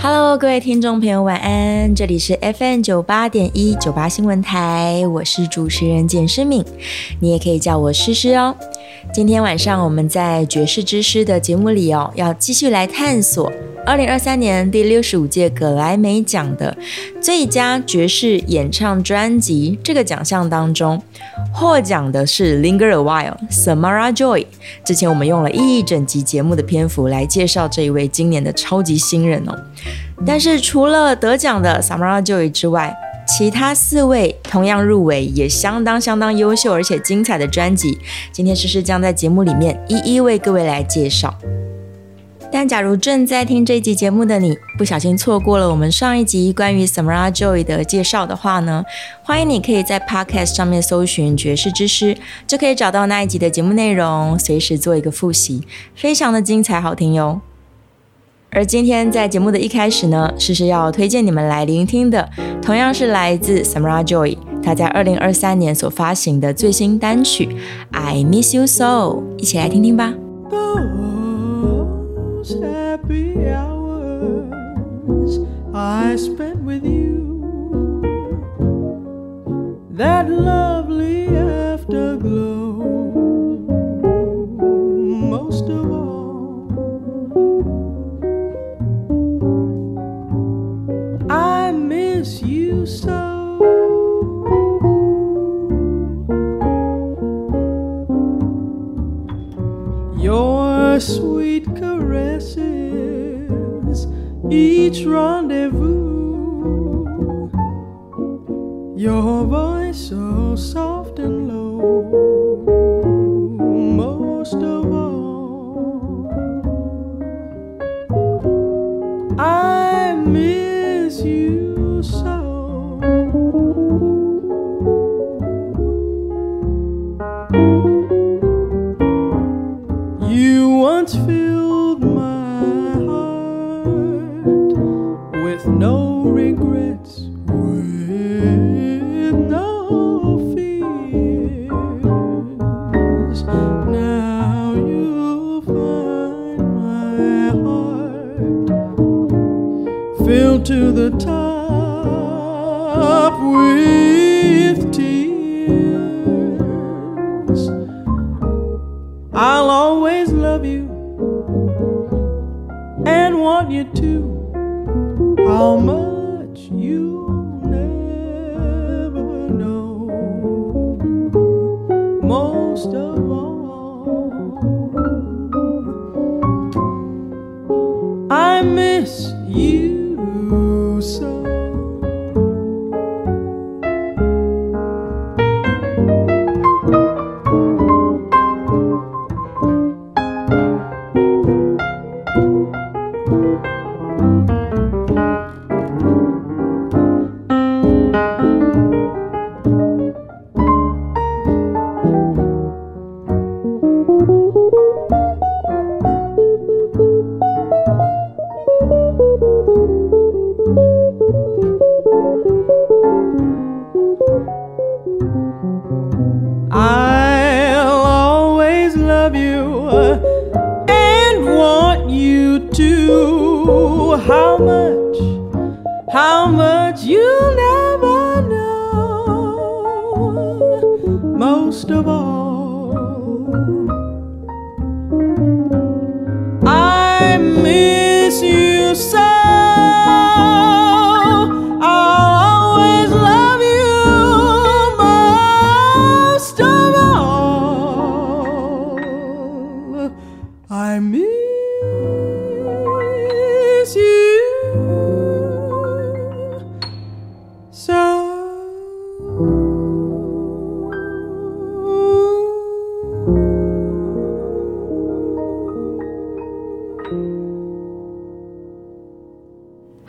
Hello，各位听众朋友，晚安！这里是 FM 九八点一九八新闻台，我是主持人简诗敏，你也可以叫我诗诗哦。今天晚上我们在爵士之诗的节目里哦，要继续来探索二零二三年第六十五届格莱美奖的最佳爵士演唱专辑这个奖项当中，获奖的是 Linger a While Samara Joy。之前我们用了一整集节目的篇幅来介绍这一位今年的超级新人哦。但是除了得奖的 Samara Joy 之外，其他四位同样入围也相当相当优秀而且精彩的专辑，今天诗诗将在节目里面一一为各位来介绍。但假如正在听这一集节目的你，不小心错过了我们上一集关于 Samara Joy 的介绍的话呢，欢迎你可以在 Podcast 上面搜寻爵士之诗，就可以找到那一集的节目内容，随时做一个复习，非常的精彩好听哟。而今天在节目的一开始呢，诗诗要推荐你们来聆听的，同样是来自 Samara Joy，她在二零二三年所发行的最新单曲《I Miss You So》，一起来听听吧。sweet Most of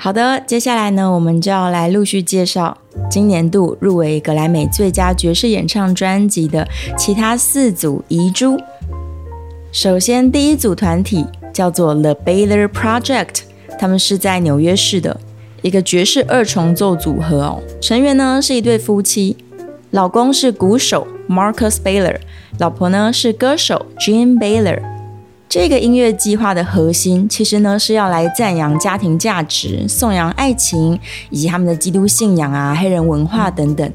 好的，接下来呢，我们就要来陆续介绍今年度入围格莱美最佳爵士演唱专辑的其他四组遗珠。首先，第一组团体叫做 The Baylor Project，他们是在纽约市的一个爵士二重奏组合哦。成员呢是一对夫妻，老公是鼓手 Marcus Baylor，老婆呢是歌手 Jean Baylor。这个音乐计划的核心，其实呢是要来赞扬家庭价值、颂扬爱情以及他们的基督信仰啊、黑人文化等等。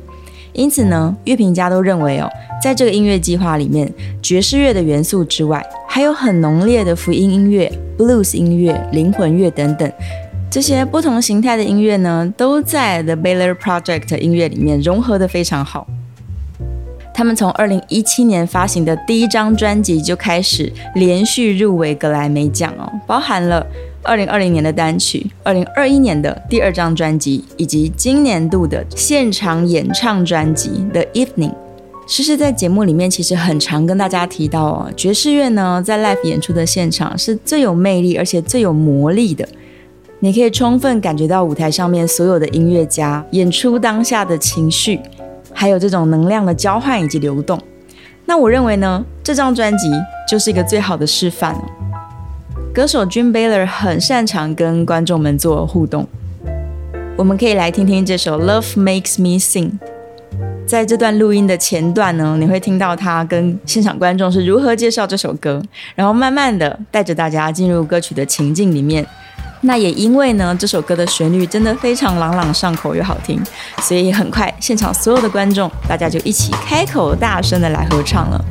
因此呢，乐评家都认为哦，在这个音乐计划里面，爵士乐的元素之外，还有很浓烈的福音音乐、blues 音乐、灵魂乐等等。这些不同形态的音乐呢，都在 The Baylor Project 音乐里面融合的非常好。他们从二零一七年发行的第一张专辑就开始连续入围格莱美奖哦，包含了二零二零年的单曲、二零二一年的第二张专辑，以及今年度的现场演唱专辑《The Evening》。诗诗在节目里面其实很常跟大家提到哦，爵士乐呢在 live 演出的现场是最有魅力而且最有魔力的，你可以充分感觉到舞台上面所有的音乐家演出当下的情绪。还有这种能量的交换以及流动，那我认为呢，这张专辑就是一个最好的示范歌手 Jim Baylor 很擅长跟观众们做互动，我们可以来听听这首《Love Makes Me Sing》。在这段录音的前段呢，你会听到他跟现场观众是如何介绍这首歌，然后慢慢的带着大家进入歌曲的情境里面。那也因为呢，这首歌的旋律真的非常朗朗上口又好听，所以很快现场所有的观众大家就一起开口大声的来合唱了。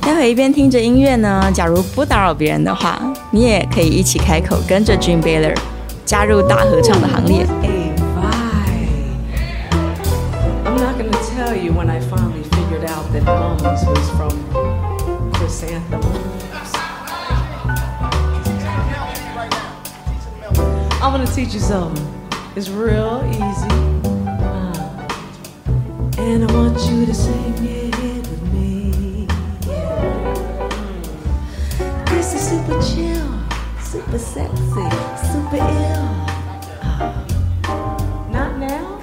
待会一边听着音乐呢，假如不打扰别人的话，你也可以一起开口跟着 Jim Baylor 加入大合唱的行列。I'm gonna teach you something. It's real easy. Uh, and I want you to sing it with me. This is super chill, super sexy, super ill. Uh, not now?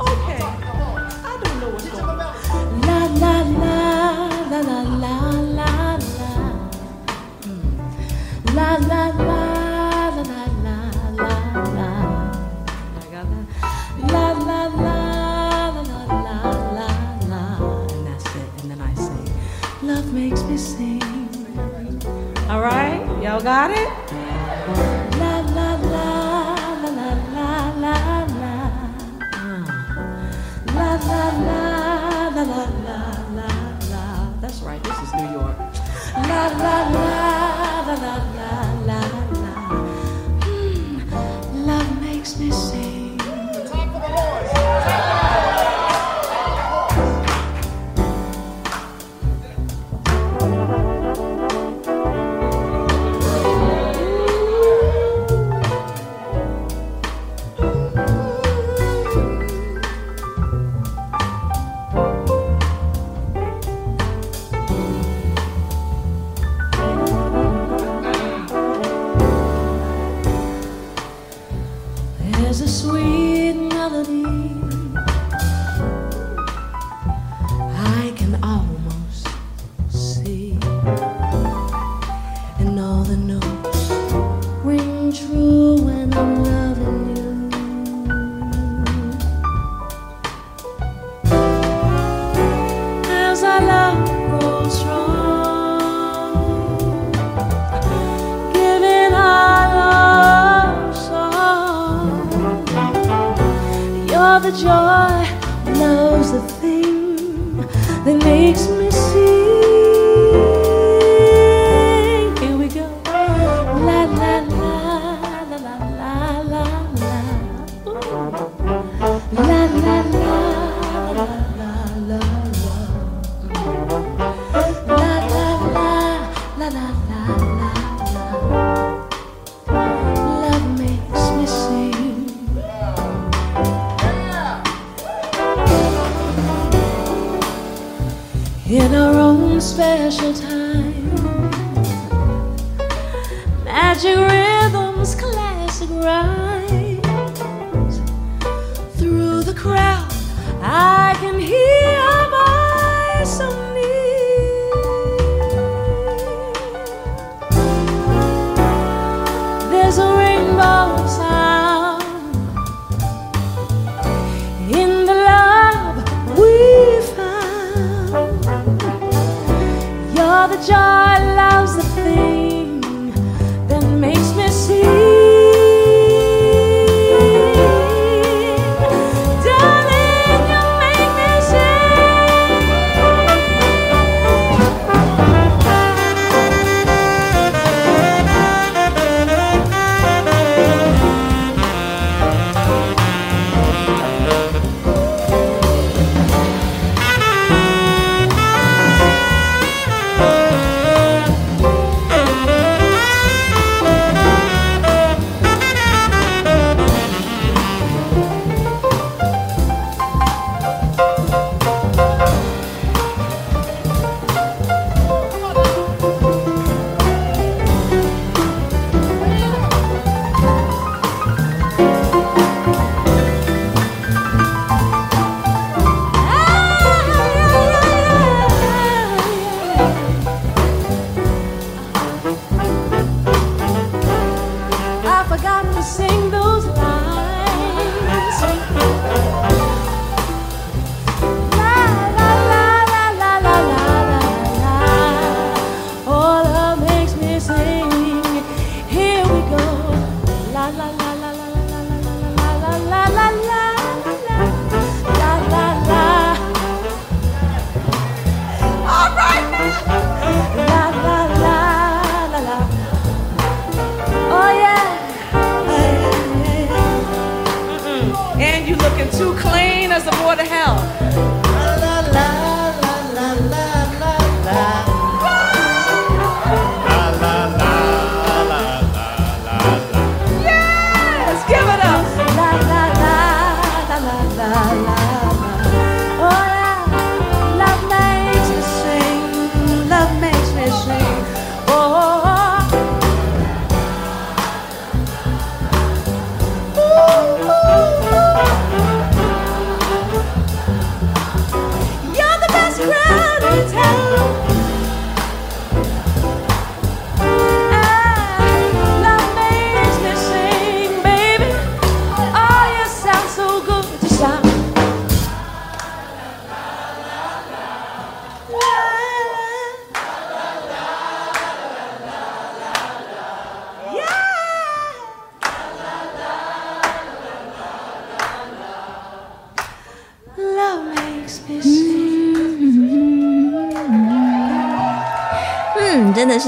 Okay. I don't know what's going on. La la la la la la la la. Mm. La la la. All right, y'all got it? La la la la la la la la. La la la la la la la la. That's right. This is New York. La la la la la la la la. right.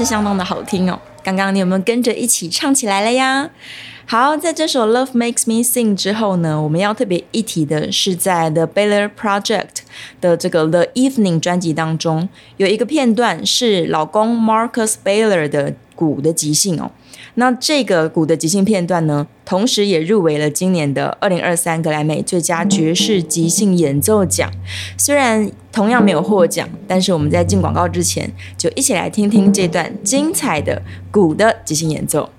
相当的好听哦。刚刚你有没有跟着一起唱起来了呀？好，在这首《Love Makes Me Sing》之后呢，我们要特别一提的是，在 The Baylor Project 的这个《The Evening》专辑当中，有一个片段是老公 Marcus Baylor 的鼓的即兴哦。那这个鼓的即兴片段呢，同时也入围了今年的二零二三格莱美最佳爵士即兴演奏奖。虽然同样没有获奖，但是我们在进广告之前，就一起来听听这段精彩的鼓的即兴演奏。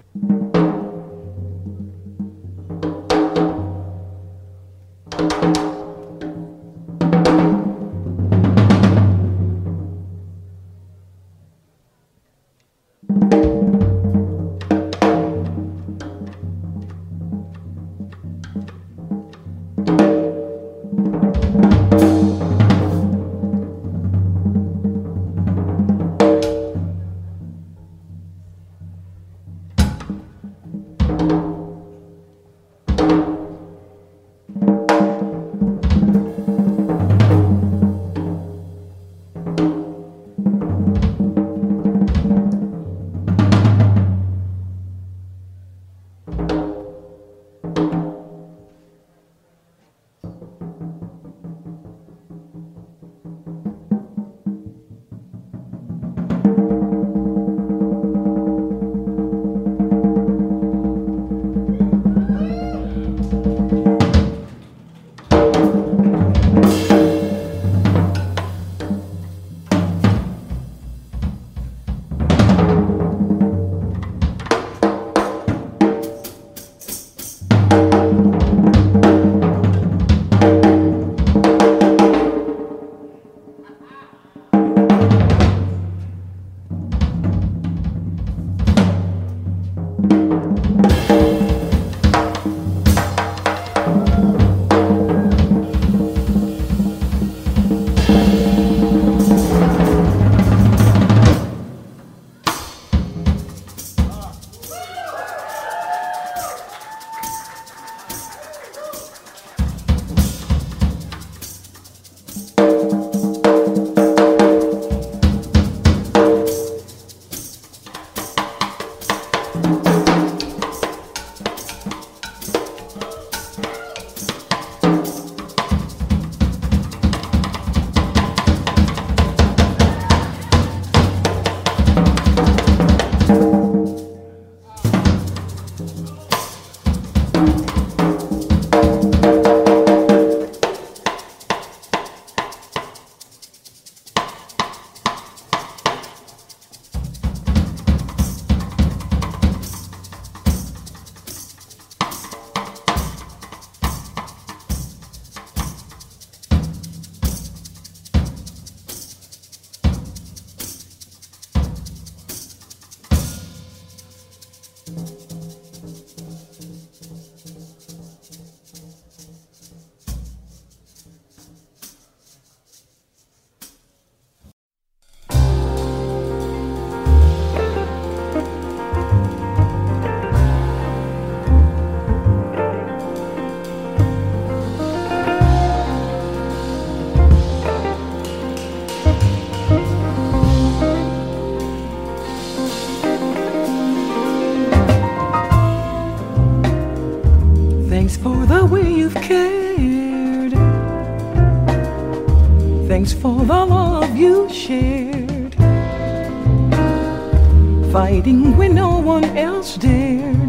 One else dared.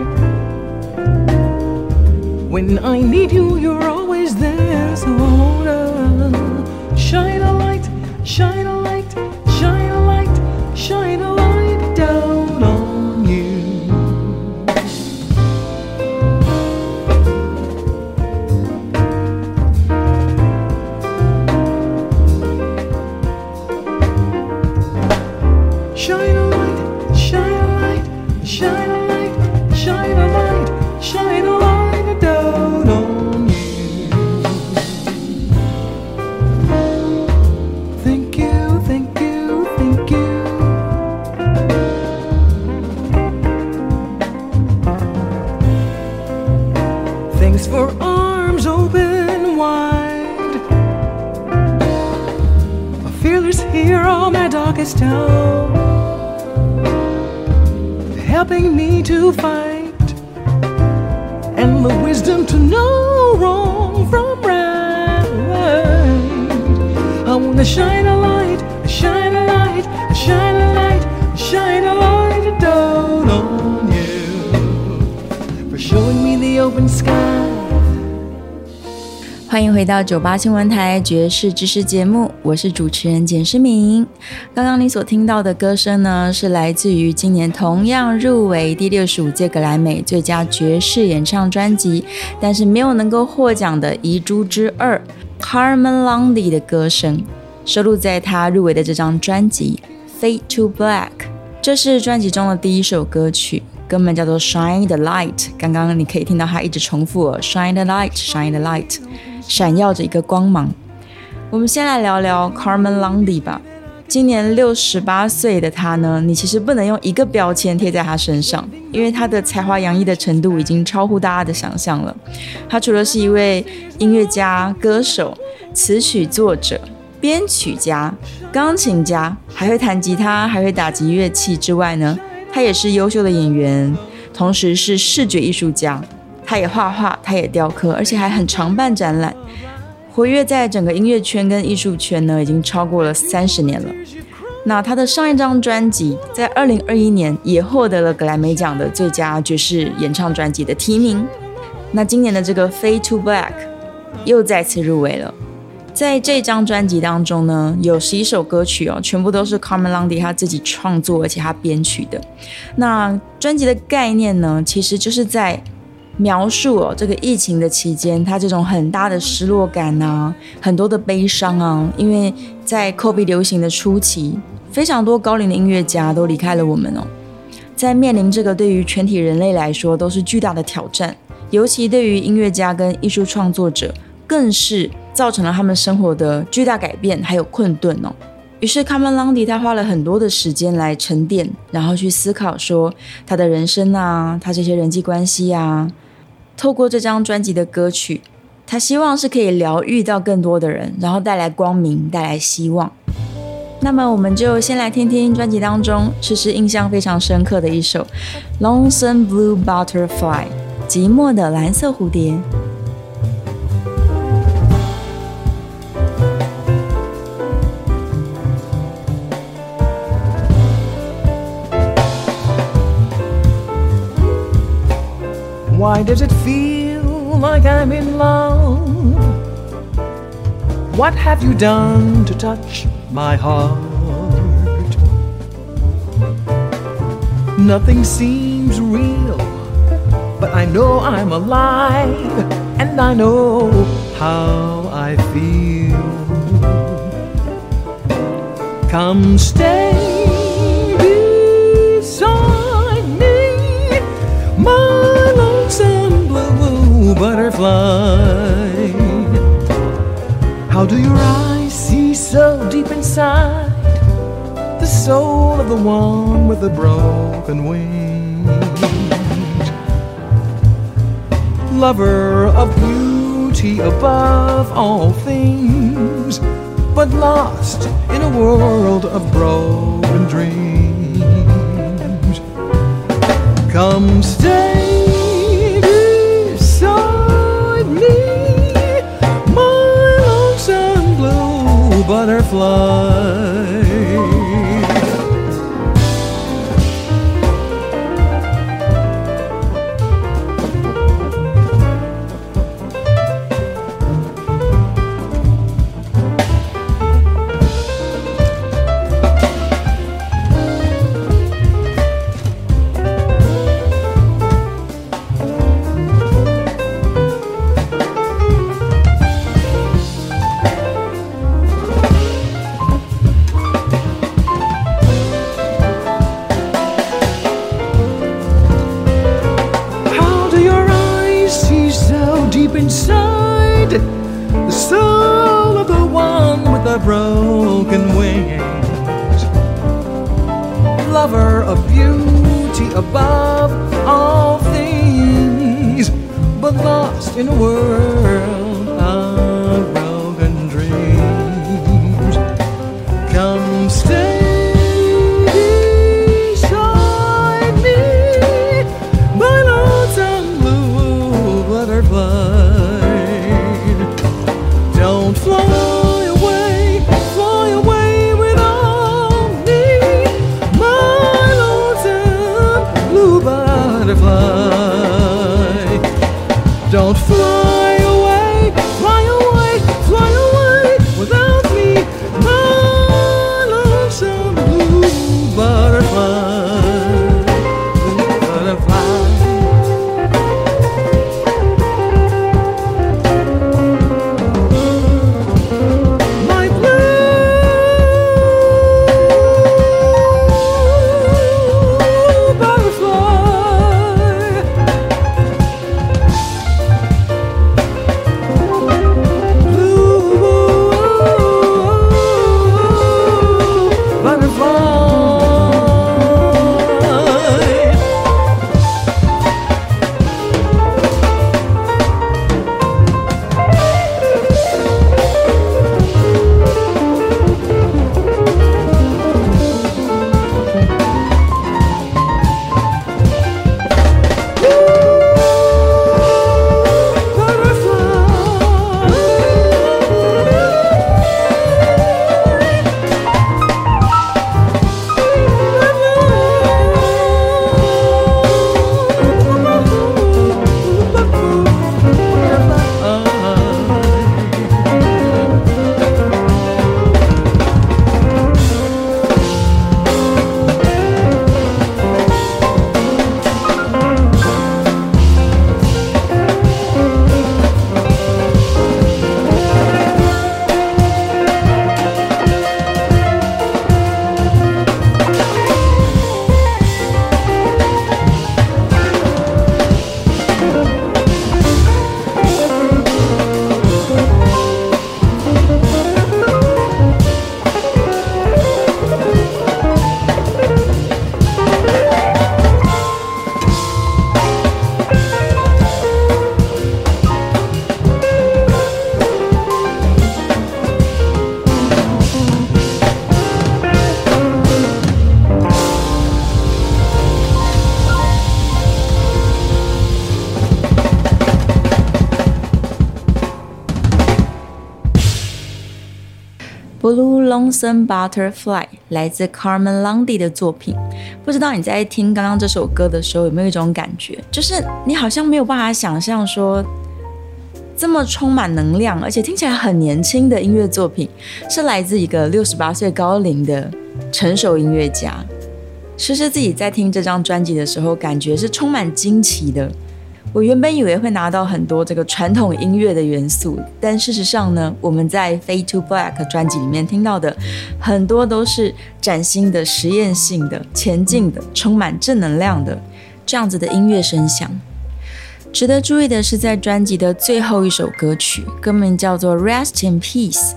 When I need you, you're 回到九八新闻台爵士知识节目，我是主持人简诗明。刚刚你所听到的歌声呢，是来自于今年同样入围第六十五届格莱美最佳爵士演唱专辑，但是没有能够获奖的《遗珠之二》Carmen Landy 的歌声，收录在他入围的这张专辑《Fade to Black》。这是专辑中的第一首歌曲，歌名叫做《Shine the Light》。刚刚你可以听到他一直重复哦，Shine the light, shine the light，闪耀着一个光芒。我们先来聊聊 Carmen Lundy 吧。今年六十八岁的他呢，你其实不能用一个标签贴在他身上，因为他的才华洋溢的程度已经超乎大家的想象了。他除了是一位音乐家、歌手、词曲作者、编曲家、钢琴家，还会弹吉他，还会打击乐器之外呢，他也是优秀的演员，同时是视觉艺术家。他也画画，他也雕刻，而且还很常办展览，活跃在整个音乐圈跟艺术圈呢，已经超过了三十年了。那他的上一张专辑在二零二一年也获得了格莱美奖的最佳爵士演唱专辑的提名。那今年的这个《Fade to Black》又再次入围了。在这张专辑当中呢，有十一首歌曲哦，全部都是 Carmen Lundy 他自己创作，而且他编曲的。那专辑的概念呢，其实就是在描述哦，这个疫情的期间，他这种很大的失落感啊，很多的悲伤啊，因为在 COVID 流行的初期，非常多高龄的音乐家都离开了我们哦，在面临这个对于全体人类来说都是巨大的挑战，尤其对于音乐家跟艺术创作者，更是造成了他们生活的巨大改变还有困顿哦。于是卡门朗迪他花了很多的时间来沉淀，然后去思考说他的人生啊，他这些人际关系啊。透过这张专辑的歌曲，他希望是可以疗愈到更多的人，然后带来光明，带来希望。那么，我们就先来听听专辑当中诗诗印象非常深刻的一首《Lonesome Blue Butterfly》寂寞的蓝色蝴蝶。Why does it feel like I'm in love? What have you done to touch my heart? Nothing seems real, but I know I'm alive, and I know how I feel. Come stay butterfly. How do your eyes see so deep inside the soul of the one with the broken wings? Lover of beauty above all things, but lost in a world of broken dreams. Come stay butterfly. Above all things, but lost in a world Lonesome Butterfly 来自 Carmen Lundy 的作品。不知道你在听刚刚这首歌的时候有没有一种感觉，就是你好像没有办法想象说，这么充满能量，而且听起来很年轻的音乐作品，是来自一个六十八岁高龄的成熟音乐家。诗诗自己在听这张专辑的时候，感觉是充满惊奇的。我原本以为会拿到很多这个传统音乐的元素，但事实上呢，我们在《Fade to Black》专辑里面听到的很多都是崭新的、实验性的、前进的、充满正能量的这样子的音乐声响。值得注意的是，在专辑的最后一首歌曲，歌名叫做《Rest in Peace》。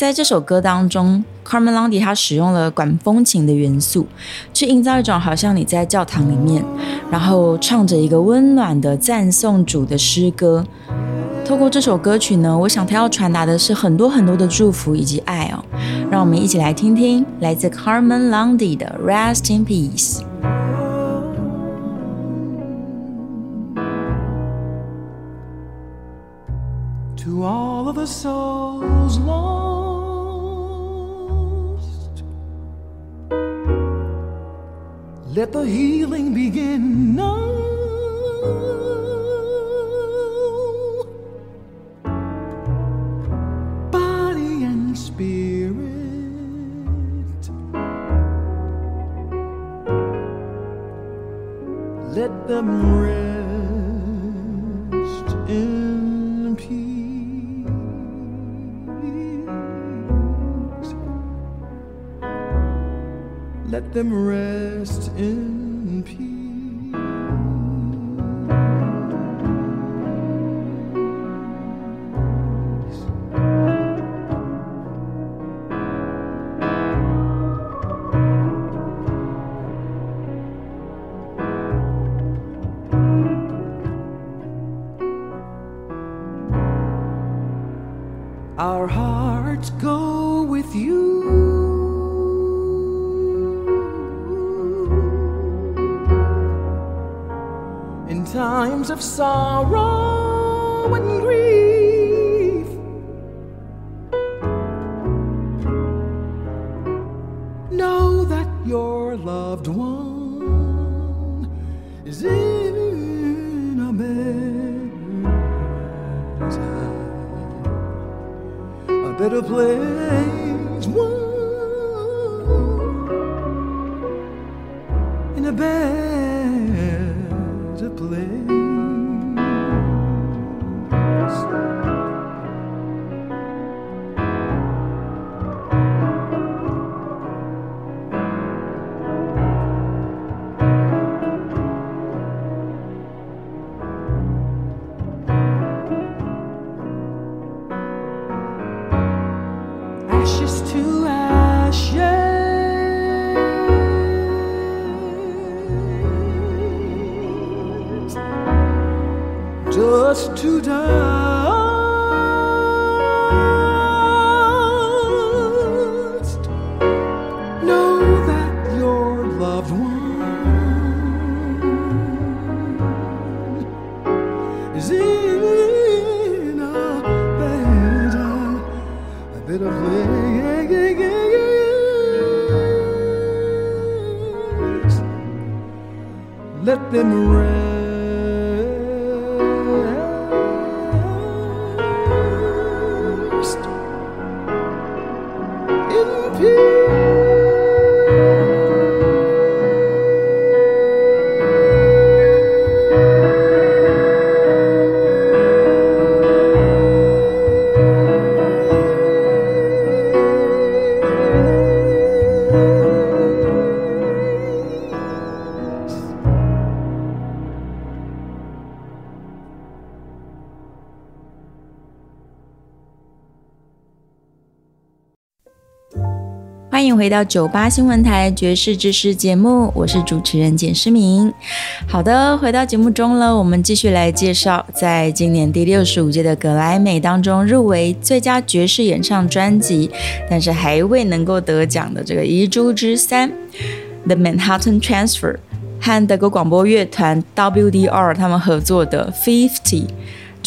在这首歌当中，Carmen Lundy 他使用了管风琴的元素，去营造一种好像你在教堂里面，然后唱着一个温暖的赞颂主的诗歌。透过这首歌曲呢，我想他要传达的是很多很多的祝福以及爱哦。让我们一起来听听来自 Carmen Lundy 的《Rest in Peace》。To all of the souls lost Let the healing begin now. Body and spirit. Let them rest Let them rest in 到九八新闻台爵士知识节目，我是主持人简诗明。好的，回到节目中了，我们继续来介绍，在今年第六十五届的格莱美当中入围最佳爵士演唱专辑，但是还未能够得奖的这个遗珠之三，《The Manhattan Transfer》和德国广播乐团 WDR 他们合作的《Fifty》。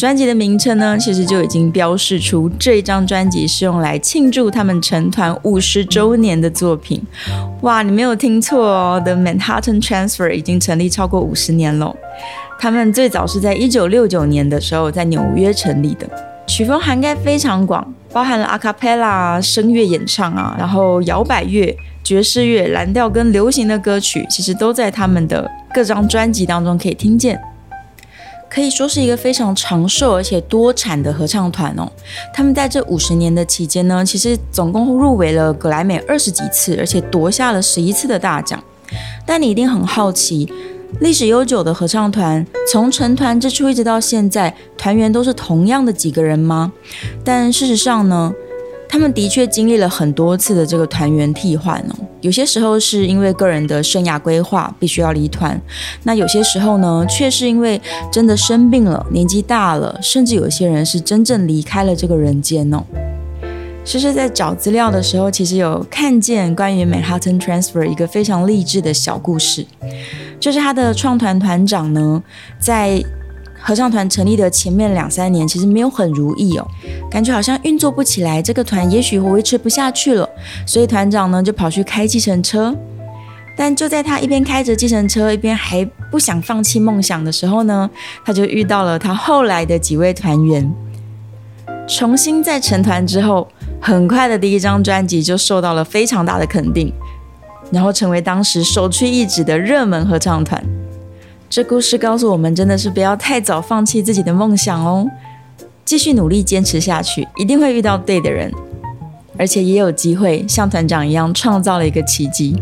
专辑的名称呢，其实就已经标示出这张专辑是用来庆祝他们成团五十周年的作品。哇，你没有听错哦，The Manhattan Transfer 已经成立超过五十年了。他们最早是在一九六九年的时候在纽约成立的，曲风涵盖非常广，包含了阿卡贝拉、声乐演唱啊，然后摇摆乐、爵士乐、蓝调跟流行的歌曲，其实都在他们的各张专辑当中可以听见。可以说是一个非常长寿而且多产的合唱团哦。他们在这五十年的期间呢，其实总共入围了格莱美二十几次，而且夺下了十一次的大奖。但你一定很好奇，历史悠久的合唱团从成团之初一直到现在，团员都是同样的几个人吗？但事实上呢，他们的确经历了很多次的这个团员替换哦。有些时候是因为个人的生涯规划必须要离团，那有些时候呢，却是因为真的生病了、年纪大了，甚至有些人是真正离开了这个人间哦。诗诗在找资料的时候，其实有看见关于 Manhattan Transfer 一个非常励志的小故事，就是他的创团团长呢，在合唱团成立的前面两三年，其实没有很如意哦，感觉好像运作不起来，这个团也许会维持不下去了，所以团长呢就跑去开计程车。但就在他一边开着计程车，一边还不想放弃梦想的时候呢，他就遇到了他后来的几位团员。重新再成团之后，很快的第一张专辑就受到了非常大的肯定，然后成为当时首屈一指的热门合唱团。这故事告诉我们，真的是不要太早放弃自己的梦想哦，继续努力坚持下去，一定会遇到对的人，而且也有机会像团长一样创造了一个奇迹。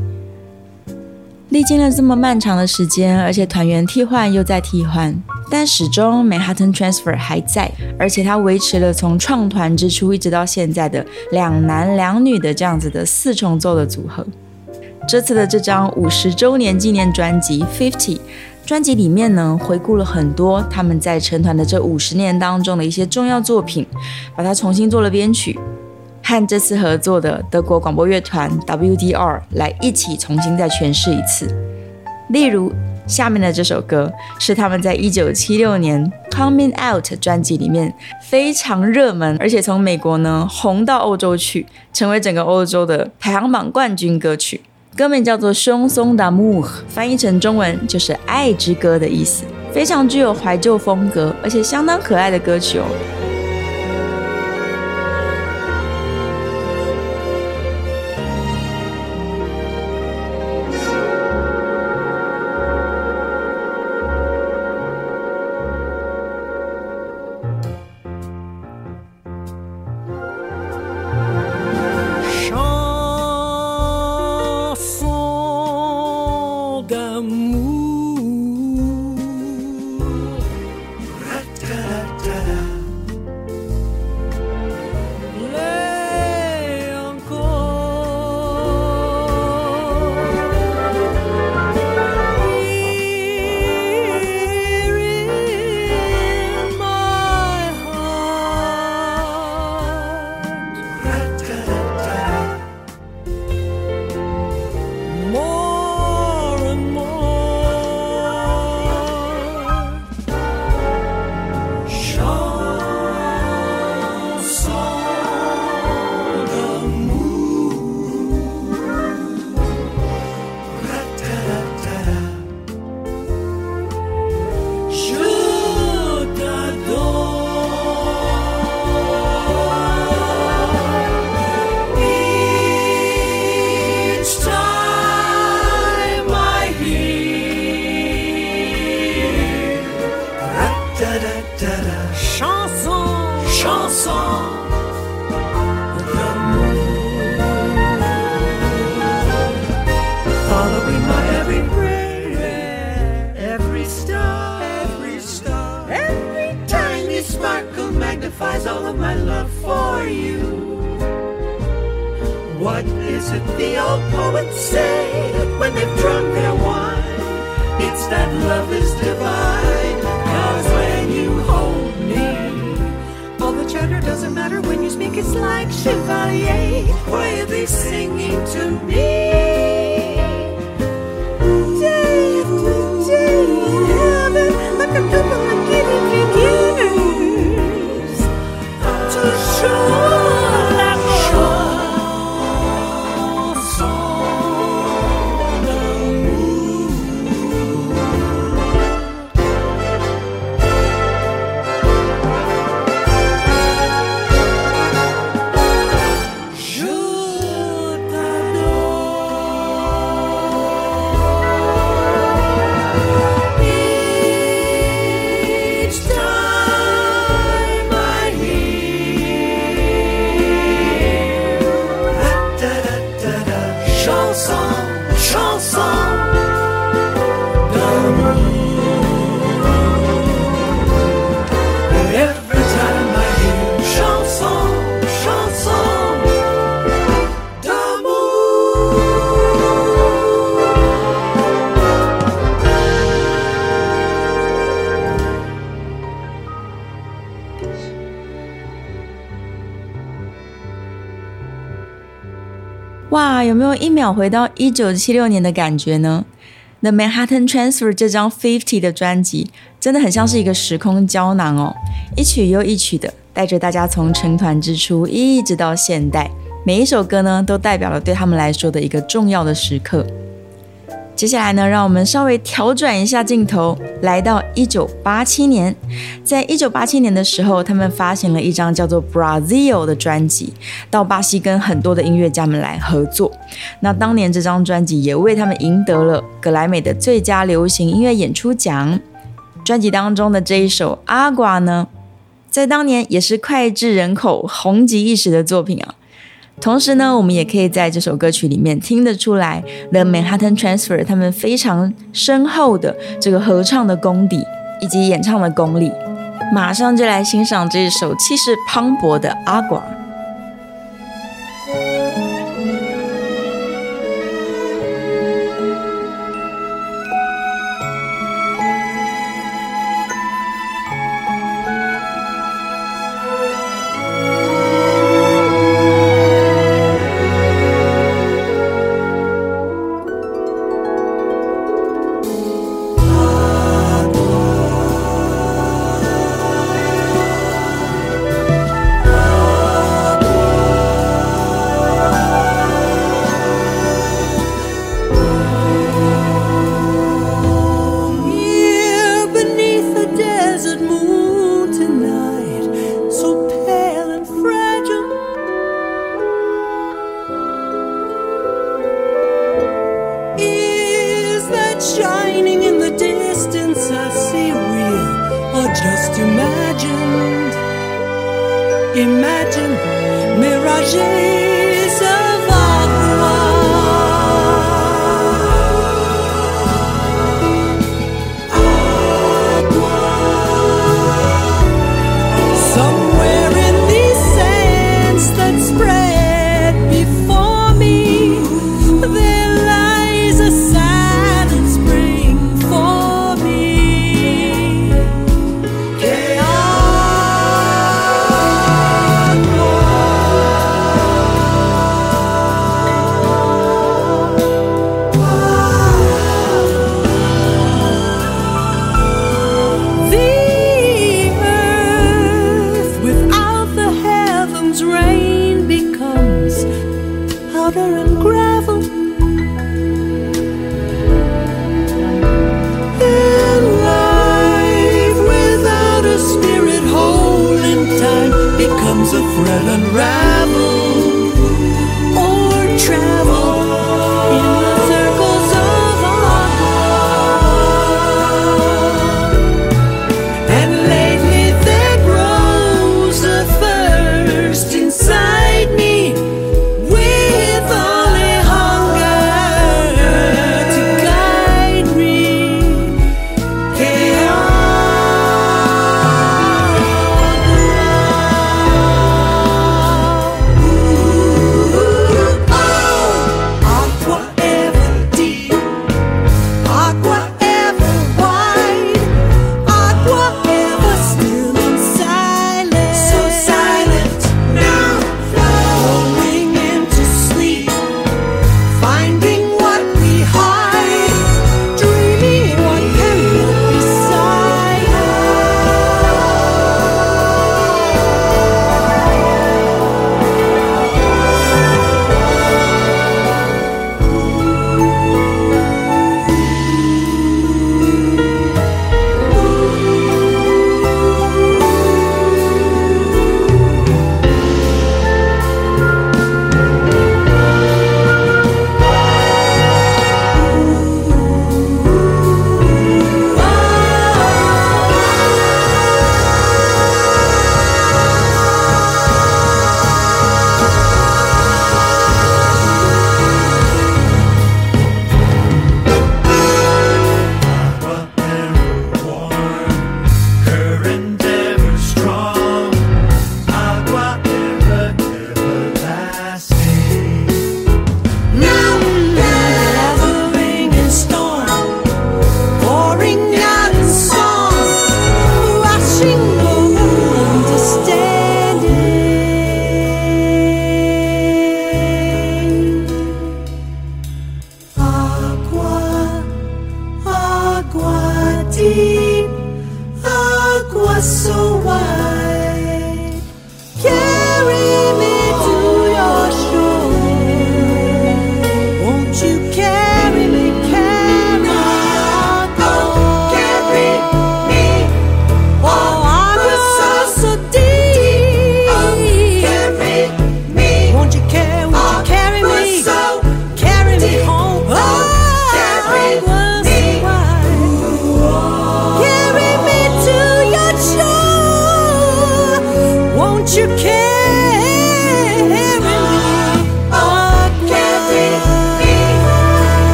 历经了这么漫长的时间，而且团员替换又在替换，但始终 Manhattan Transfer 还在，而且它维持了从创团之初一直到现在的两男两女的这样子的四重奏的组合。这次的这张五十周年纪念专辑 Fifty 专辑里面呢，回顾了很多他们在成团的这五十年当中的一些重要作品，把它重新做了编曲。和这次合作的德国广播乐团 WDR 来一起重新再诠释一次。例如，下面的这首歌是他们在一九七六年《Coming Out》专辑里面非常热门，而且从美国呢红到欧洲去，成为整个欧洲的排行榜冠军歌曲。歌名叫做《松松的木》，翻译成中文就是“爱之歌”的意思，非常具有怀旧风格，而且相当可爱的歌曲哦。For you. What is it the old poets say when they've drunk their wine? It's that love is divine. Cause when you hold me, all the chatter doesn't matter when you speak. It's like Chevalier quietly singing to me. Day to day heaven, like a couple of giddy figures true. 一秒回到一九七六年的感觉呢？The Manhattan Transfer 这张 Fifty 的专辑真的很像是一个时空胶囊哦，一曲又一曲的带着大家从成团之初一直到现代，每一首歌呢都代表了对他们来说的一个重要的时刻。接下来呢，让我们稍微调转一下镜头，来到一九八七年。在一九八七年的时候，他们发行了一张叫做《Brazil》的专辑，到巴西跟很多的音乐家们来合作。那当年这张专辑也为他们赢得了格莱美的最佳流行音乐演出奖。专辑当中的这一首《阿瓜》呢，在当年也是脍炙人口、红极一时的作品啊。同时呢，我们也可以在这首歌曲里面听得出来，The Manhattan Transfer 他们非常深厚的这个合唱的功底以及演唱的功力。马上就来欣赏这首气势磅礴的《阿瓜》。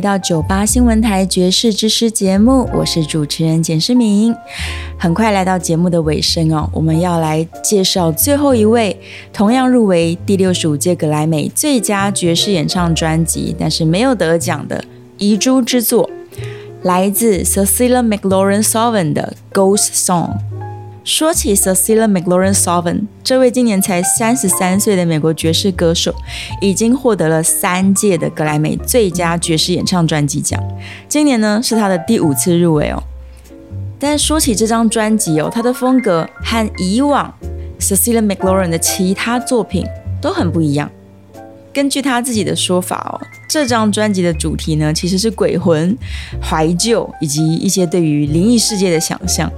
回到酒吧新闻台爵士之诗节目，我是主持人简诗明。很快来到节目的尾声哦，我们要来介绍最后一位同样入围第六十五届格莱美最佳爵士演唱专辑，但是没有得奖的遗珠之作，来自 Cecilia McLaurin Salvin 的《Ghost Song》。说起 Cecilia McLaurin Salvin，这位今年才三十三岁的美国爵士歌手，已经获得了三届的格莱美最佳爵士演唱专辑奖。今年呢是他的第五次入围哦。但说起这张专辑哦，他的风格和以往 Cecilia McLaurin 的其他作品都很不一样。根据他自己的说法哦，这张专辑的主题呢其实是鬼魂、怀旧以及一些对于灵异世界的想象。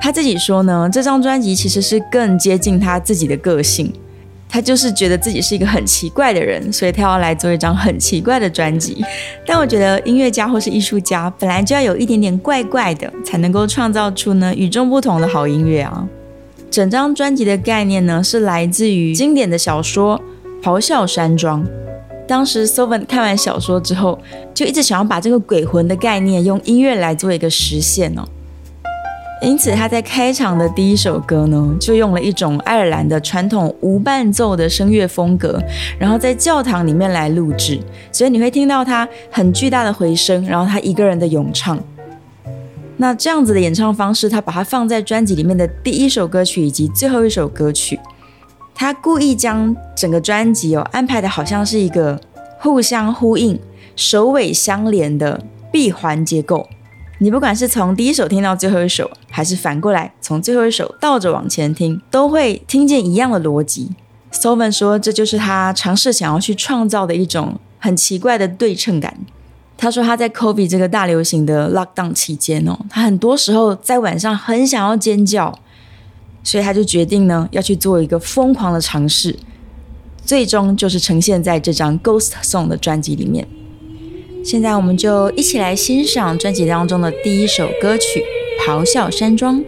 他自己说呢，这张专辑其实是更接近他自己的个性。他就是觉得自己是一个很奇怪的人，所以他要来做一张很奇怪的专辑。但我觉得音乐家或是艺术家本来就要有一点点怪怪的，才能够创造出呢与众不同的好音乐啊。整张专辑的概念呢是来自于经典的小说《咆哮山庄》。当时 Sovan 看完小说之后，就一直想要把这个鬼魂的概念用音乐来做一个实现哦。因此，他在开场的第一首歌呢，就用了一种爱尔兰的传统无伴奏的声乐风格，然后在教堂里面来录制，所以你会听到他很巨大的回声，然后他一个人的咏唱。那这样子的演唱方式，他把它放在专辑里面的第一首歌曲以及最后一首歌曲，他故意将整个专辑哦安排的好像是一个互相呼应、首尾相连的闭环结构。你不管是从第一首听到最后一首，还是反过来从最后一首倒着往前听，都会听见一样的逻辑。Sovan 说，这就是他尝试想要去创造的一种很奇怪的对称感。他说他在 COVID 这个大流行的 lockdown 期间哦，他很多时候在晚上很想要尖叫，所以他就决定呢要去做一个疯狂的尝试，最终就是呈现在这张 Ghost Song 的专辑里面。现在我们就一起来欣赏专辑当中的第一首歌曲《咆哮山庄》。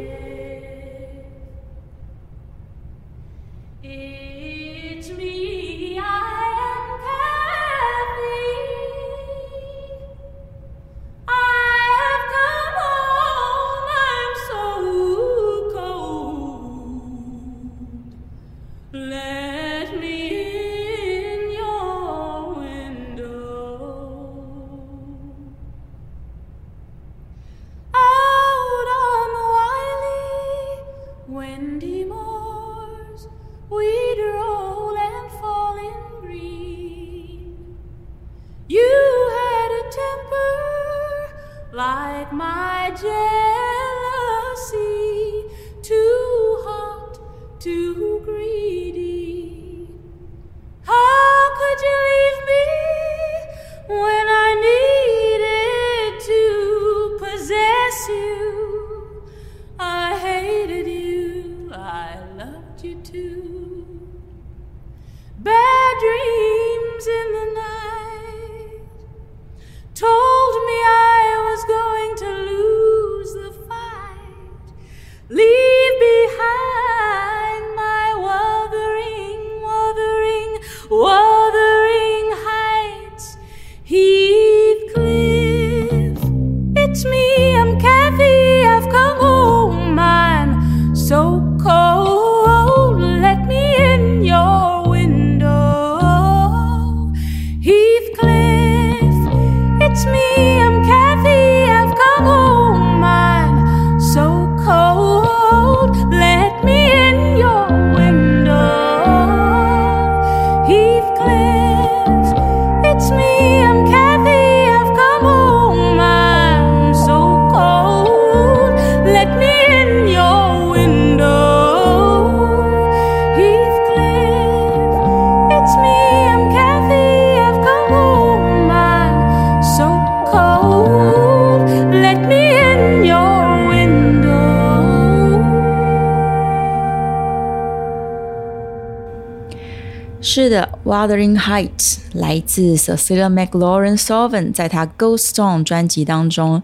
是的，《Wuthering Heights》来自 Cecilia McLaurin Salvin 在她《Ghost Song》专辑当中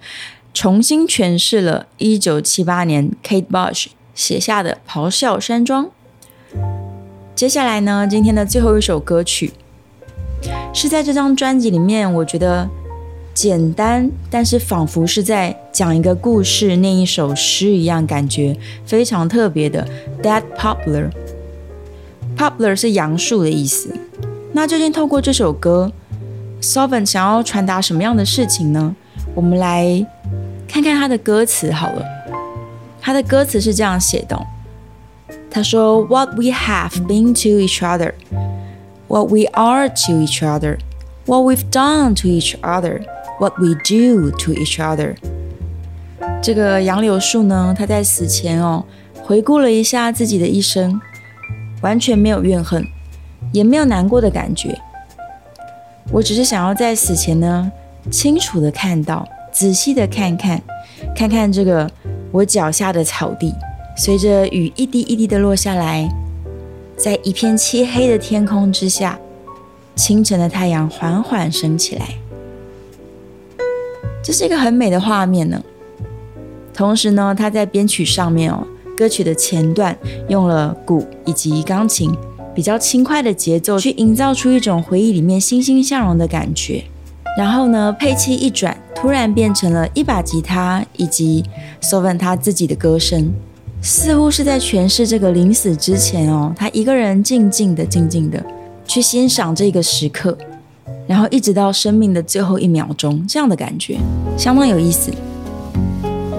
重新诠释了1978年 Kate Bush 写下的《咆哮山庄》。接下来呢，今天的最后一首歌曲是在这张专辑里面，我觉得简单，但是仿佛是在讲一个故事、念一首诗一样，感觉非常特别的《Dead Poplar》。Poplar 是杨树的意思。那究竟透过这首歌 s o v e n 想要传达什么样的事情呢？我们来看看他的歌词好了。他的歌词是这样写的：他说：“What we have been to each other, what we are to each other, what we've done to each other, what we do to each other。”这个杨柳树呢，他在死前哦，回顾了一下自己的一生。完全没有怨恨，也没有难过的感觉。我只是想要在死前呢，清楚的看到，仔细的看看，看看这个我脚下的草地，随着雨一滴一滴的落下来，在一片漆黑的天空之下，清晨的太阳缓缓升起来。这是一个很美的画面呢。同时呢，它在编曲上面哦。歌曲的前段用了鼓以及钢琴，比较轻快的节奏，去营造出一种回忆里面欣欣向荣的感觉。然后呢，配器一转，突然变成了一把吉他以及 Sovan 他自己的歌声，似乎是在诠释这个临死之前哦，他一个人静静的、静静的去欣赏这个时刻，然后一直到生命的最后一秒钟，这样的感觉相当有意思。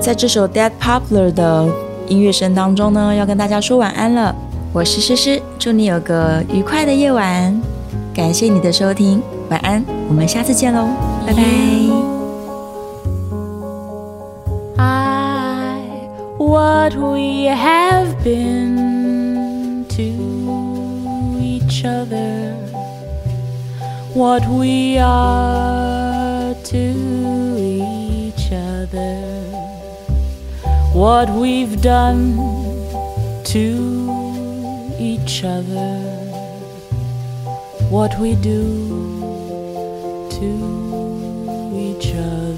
在这首 Dead Poplar 的。音乐声当中呢，要跟大家说晚安了。我是诗诗，祝你有个愉快的夜晚。感谢你的收听，晚安，我们下次见喽，拜拜。I, what we have been to each other, what we are to each what we've done to each other, what we do to each other.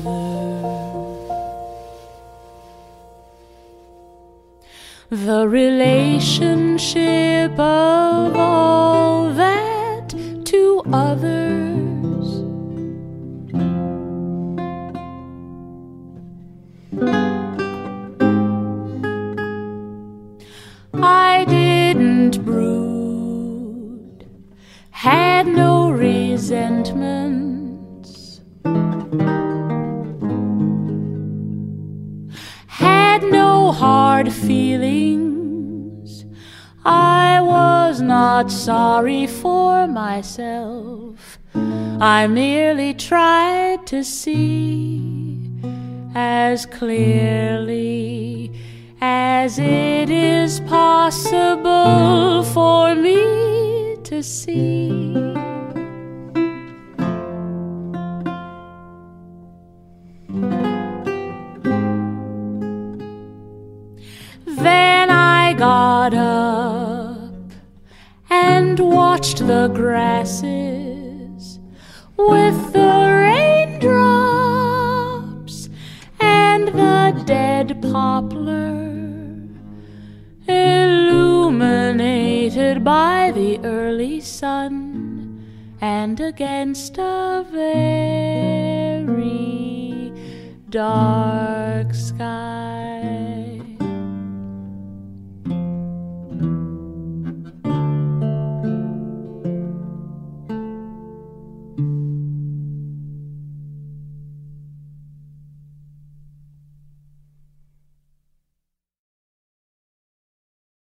the relationship of all that to others. Myself. I merely tried to see as clearly as it is possible for me to see. Then I got up watched the grasses with the raindrops and the dead poplar illuminated by the early sun and against a very dark sky.